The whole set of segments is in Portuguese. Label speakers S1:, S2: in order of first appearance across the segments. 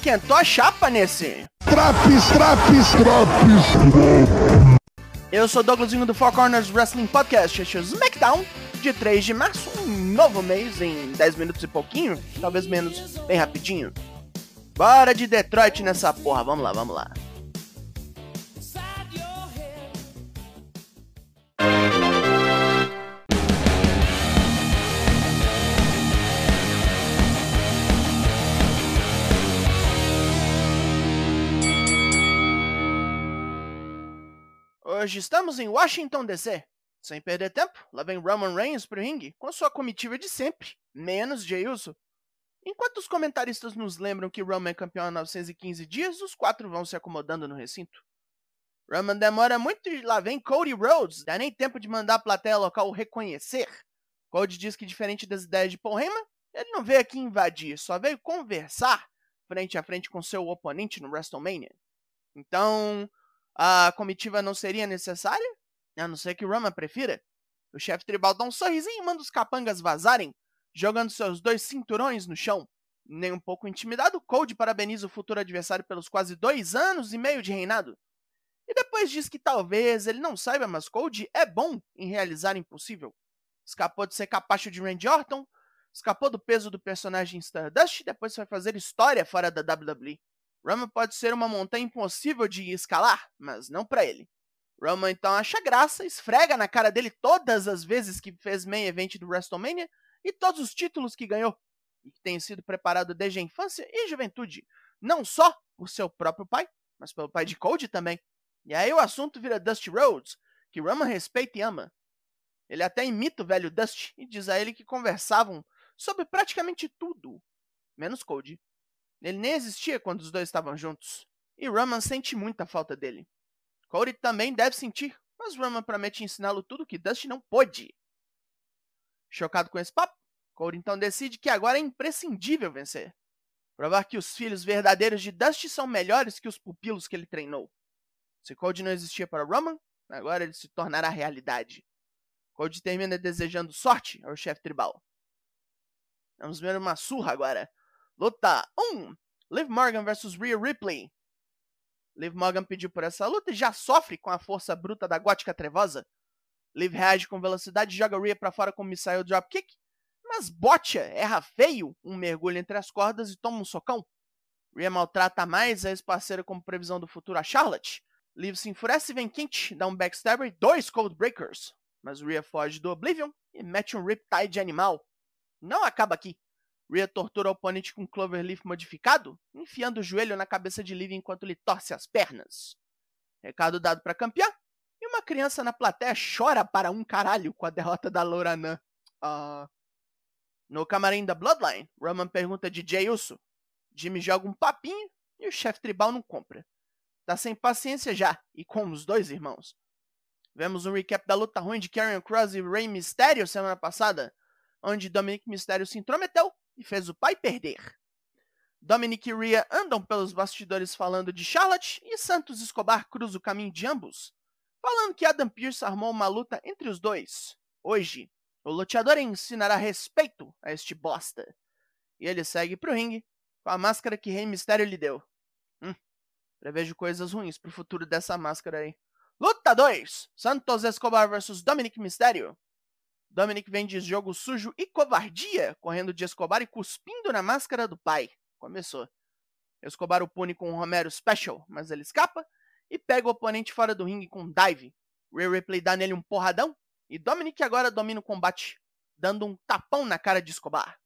S1: esquentou a chapa nesse.
S2: Traps, traps, traps.
S1: Eu sou Douglasinho do Four Corners Wrestling Podcast, este é o SmackDown de 3 de março, um novo mês em 10 minutos e pouquinho, talvez menos, bem rapidinho. Bora de Detroit nessa porra, vamos lá, vamos lá. Hoje estamos em Washington DC. Sem perder tempo, lá vem Roman Reigns pro ringue com sua comitiva de sempre, menos Jey Uso. Enquanto os comentaristas nos lembram que Roman é campeão há 915 dias, os quatro vão se acomodando no recinto. Roman demora muito e lá vem Cody Rhodes, dá nem tempo de mandar a plateia local reconhecer. Cody diz que diferente das ideias de Paul Heyman, ele não veio aqui invadir, só veio conversar frente a frente com seu oponente no WrestleMania. Então, a comitiva não seria necessária? A não ser que o Roman prefira. O chefe tribal dá um sorrisinho e manda os capangas vazarem, jogando seus dois cinturões no chão. Nem um pouco intimidado, Cold parabeniza o futuro adversário pelos quase dois anos e meio de reinado. E depois diz que talvez ele não saiba, mas Cold é bom em realizar o impossível. Escapou de ser capacho de Randy Orton, escapou do peso do personagem Stardust e depois foi fazer história fora da WWE. Roman pode ser uma montanha impossível de escalar, mas não para ele. Roman então acha graça, esfrega na cara dele todas as vezes que fez main event do WrestleMania e todos os títulos que ganhou, e que tem sido preparado desde a infância e juventude, não só por seu próprio pai, mas pelo pai de Cody também. E aí o assunto vira Dusty Rhodes, que Roman respeita e ama. Ele até imita o velho Dusty e diz a ele que conversavam sobre praticamente tudo, menos Cody. Ele nem existia quando os dois estavam juntos, e Roman sente muita falta dele. Cody também deve sentir, mas Roman promete ensiná-lo tudo que Dusty não pôde. Chocado com esse papo, Cody então decide que agora é imprescindível vencer. Provar que os filhos verdadeiros de Dusty são melhores que os pupilos que ele treinou. Se Cody não existia para Roman, agora ele se tornará realidade. Cody termina desejando sorte ao chefe tribal. Vamos ver uma surra agora. Luta 1. Liv Morgan vs Rhea Ripley. Liv Morgan pediu por essa luta e já sofre com a força bruta da gótica trevosa. Liv reage com velocidade e joga Rhea para fora com um missile dropkick, mas Botcha erra feio um mergulho entre as cordas e toma um socão. Rhea maltrata mais a ex-parceira como previsão do futuro a Charlotte. Liv se enfurece e vem quente, dá um backstabber e dois cold breakers. Mas Rhea foge do Oblivion e mete um Riptide animal. Não acaba aqui. Rhea tortura o oponente com Cloverleaf modificado, enfiando o joelho na cabeça de Liv enquanto lhe torce as pernas. Recado dado para campeã, e uma criança na plateia chora para um caralho com a derrota da Loranã. Uh... No camarim da Bloodline, Roman pergunta de Jay Uso. Jimmy joga um papinho e o chefe tribal não compra. Tá sem paciência já, e com os dois irmãos. Vemos um recap da luta ruim de Karrion Cross e Rey Mysterio semana passada, onde Dominic Mysterio se intrometeu e fez o pai perder. Dominic e Rhea andam pelos bastidores falando de Charlotte e Santos Escobar cruza o caminho de ambos, falando que Adam Pearce armou uma luta entre os dois. Hoje, o luteador ensinará respeito a este bosta. E ele segue pro ringue com a máscara que Rei Mistério lhe deu. Hum, prevejo coisas ruins pro futuro dessa máscara aí. Luta 2: Santos Escobar vs Dominic Mistério. Dominic vem de jogo sujo e covardia, correndo de Escobar e cuspindo na máscara do pai. Começou. Escobar o pune com um Romero Special, mas ele escapa e pega o oponente fora do ringue com um dive. Ray Ripley dá nele um porradão e Dominic agora domina o combate, dando um tapão na cara de Escobar.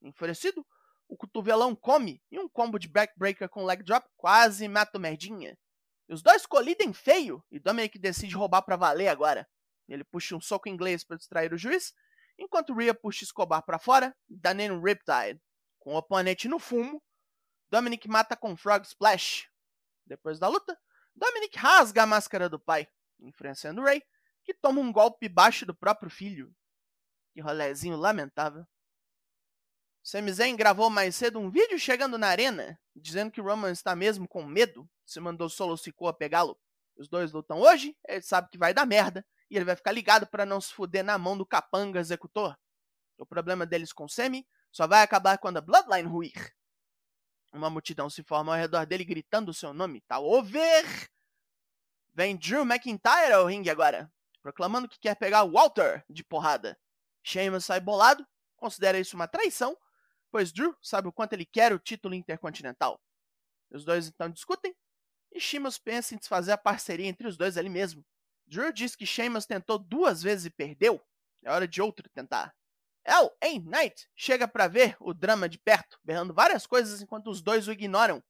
S1: Enfurecido, o cotovelão come e um combo de backbreaker com leg drop quase mata o merdinha. Os dois colidem feio e Dominic decide roubar para valer agora. Ele puxa um soco inglês para distrair o juiz, enquanto Rhea puxa Escobar para fora e dá nele um Riptide. Com o oponente no fumo, Dominic mata com Frog Splash. Depois da luta, Dominic rasga a máscara do pai, influenciando Ray, que toma um golpe baixo do próprio filho. Que rolezinho lamentável. Sami Zayn gravou mais cedo um vídeo chegando na arena, dizendo que Roman está mesmo com medo, se mandou Solo Sikoa pegá-lo. Os dois lutam hoje, ele sabe que vai dar merda, e ele vai ficar ligado para não se fuder na mão do capanga executor. O problema deles com Semi só vai acabar quando a Bloodline ruir. Uma multidão se forma ao redor dele gritando seu nome. Tá over! Vem Drew McIntyre ao ringue agora, proclamando que quer pegar Walter de porrada. Sheamus sai bolado, considera isso uma traição, pois Drew sabe o quanto ele quer o título intercontinental. Os dois então discutem, e Sheamus pensa em desfazer a parceria entre os dois ali mesmo. Drew diz que Sheamus tentou duas vezes e perdeu. É hora de outro tentar. L.A. Knight chega para ver o drama de perto, berrando várias coisas enquanto os dois o ignoram.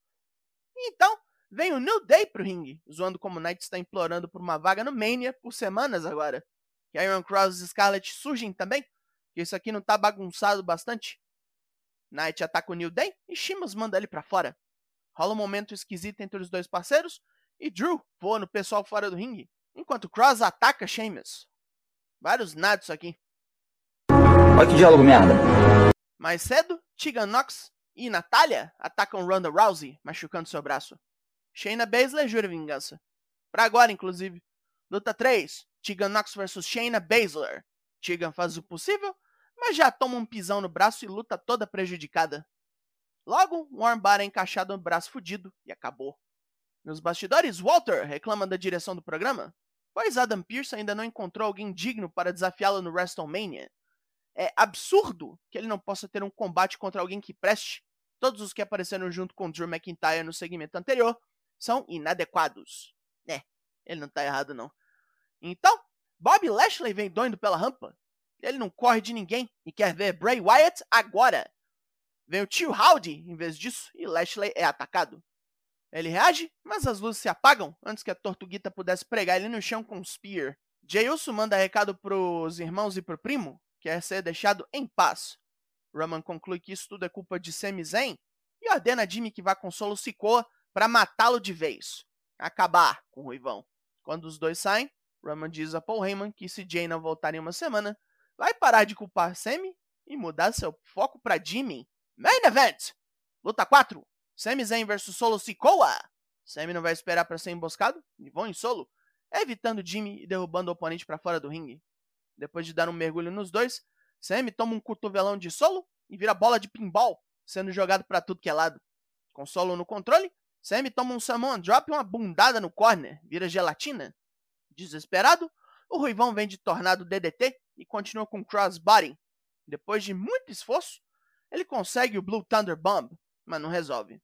S1: Então, vem o New Day pro ringue, zoando como Knight está implorando por uma vaga no Mania por semanas agora. Que Iron Cross e Scarlett surgem também, que isso aqui não tá bagunçado bastante. Knight ataca o New Day e Sheamus manda ele para fora. Rola um momento esquisito entre os dois parceiros e Drew voa no pessoal fora do ringue, enquanto Cross ataca Sheamus. Vários nados aqui.
S3: Olha que diálogo merda.
S1: Mais cedo, Tegan Knox e Natália atacam Ronda Rousey, machucando seu braço. Shayna Baszler jura vingança. Pra agora, inclusive. Luta 3. Tegan Knox vs Shayna Baszler. Tegan faz o possível, mas já toma um pisão no braço e luta toda prejudicada. Logo, um armbar é encaixado no braço fudido e acabou. Nos bastidores, Walter reclama da direção do programa, pois Adam Pearce ainda não encontrou alguém digno para desafiá-lo no WrestleMania. É absurdo que ele não possa ter um combate contra alguém que preste. Todos os que apareceram junto com Drew McIntyre no segmento anterior são inadequados. É, ele não tá errado não. Então, Bob Lashley vem doido pela rampa. Ele não corre de ninguém e quer ver Bray Wyatt agora. Vem o tio Howdy em vez disso e Lashley é atacado. Ele reage, mas as luzes se apagam antes que a Tortuguita pudesse pregar ele no chão com um spear. Uso manda recado pros irmãos e pro primo, quer ser deixado em paz. Roman conclui que isso tudo é culpa de Sami Zayn e ordena a Jimmy que vá com Solo Sikoa para matá-lo de vez. Acabar com o Ruivão. Quando os dois saem, Roman diz a Paul Heyman que se Jay não voltar em uma semana, vai parar de culpar Sami e mudar seu foco para Jimmy. Main Event! Luta 4. Sami Zayn vs Solo Sikoa. Sami não vai esperar para ser emboscado e vão em solo, evitando Jimmy e derrubando o oponente para fora do ringue. Depois de dar um mergulho nos dois, Sammy toma um cotovelão de solo e vira bola de pinball, sendo jogado para tudo que é lado. Com solo no controle, Sammy toma um Samoan Drop e uma bundada no corner, vira gelatina. Desesperado, o Ruivão vem de tornado DDT e continua com crossbody. Depois de muito esforço, ele consegue o Blue Thunder Bomb, mas não resolve.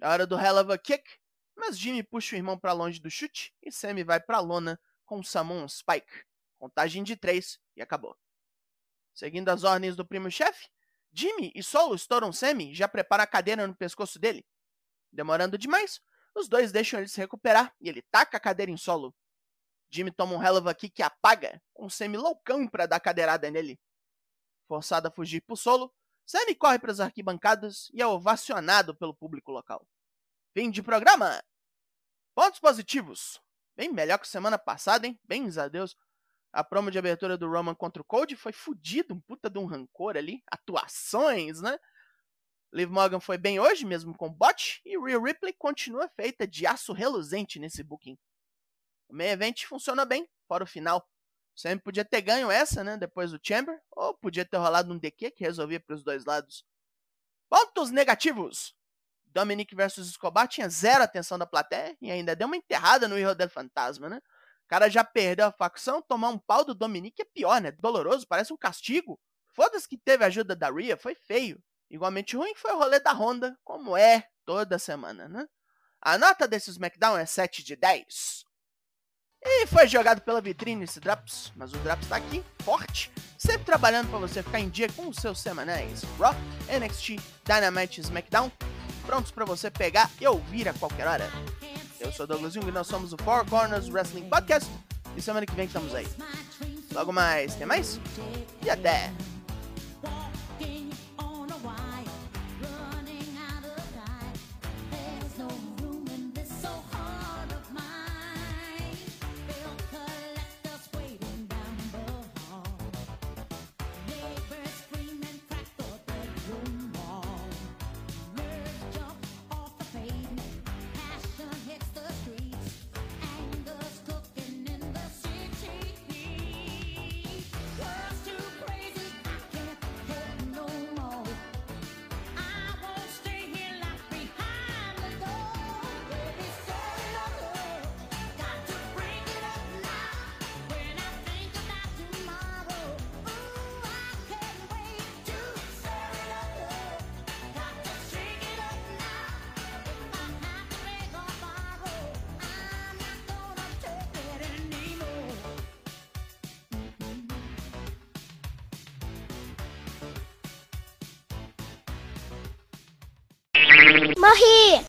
S1: É hora do Hell of a Kick, mas Jimmy puxa o irmão para longe do chute e Sammy vai para lona com o Samoan Spike. Contagem de três e acabou. Seguindo as ordens do primo-chefe, Jimmy e Solo estouram Sammy e já preparam a cadeira no pescoço dele. Demorando demais, os dois deixam ele se recuperar e ele taca a cadeira em Solo. Jimmy toma um hell of a kick que apaga, com Sammy loucão para dar cadeirada nele. Forçado a fugir por Solo, Sammy corre para as arquibancadas e é ovacionado pelo público local. Fim de programa! Pontos positivos. Bem melhor que semana passada, hein? Bens a Deus. A promo de abertura do Roman contra o Code foi fudido, um puta de um rancor ali. Atuações, né? Liv Morgan foi bem hoje, mesmo com bot, e Rhea Ripley continua feita de aço reluzente nesse booking. O main event funciona bem, fora o final. Sempre podia ter ganho essa, né, depois do Chamber, ou podia ter rolado um DQ que resolvia para os dois lados. Pontos negativos. Dominic versus Escobar tinha zero atenção da plateia e ainda deu uma enterrada no Hero del Fantasma, né? cara já perdeu a facção, tomar um pau do Dominique é pior, né? Doloroso, parece um castigo. Foda-se que teve a ajuda da Rhea, foi feio. Igualmente ruim foi o rolê da Honda, como é toda semana, né? A nota desse SmackDown é 7 de 10. E foi jogado pela vitrine esse Drops, mas o Drops tá aqui, forte, sempre trabalhando para você ficar em dia com os seus semanais Raw, NXT, Dynamite e SmackDown, prontos para você pegar e ouvir a qualquer hora. Eu sou Douglas Jung e nós somos o Four Corners Wrestling Podcast. E semana que vem estamos aí. Logo mais, tem mais? E até!
S4: Mohi!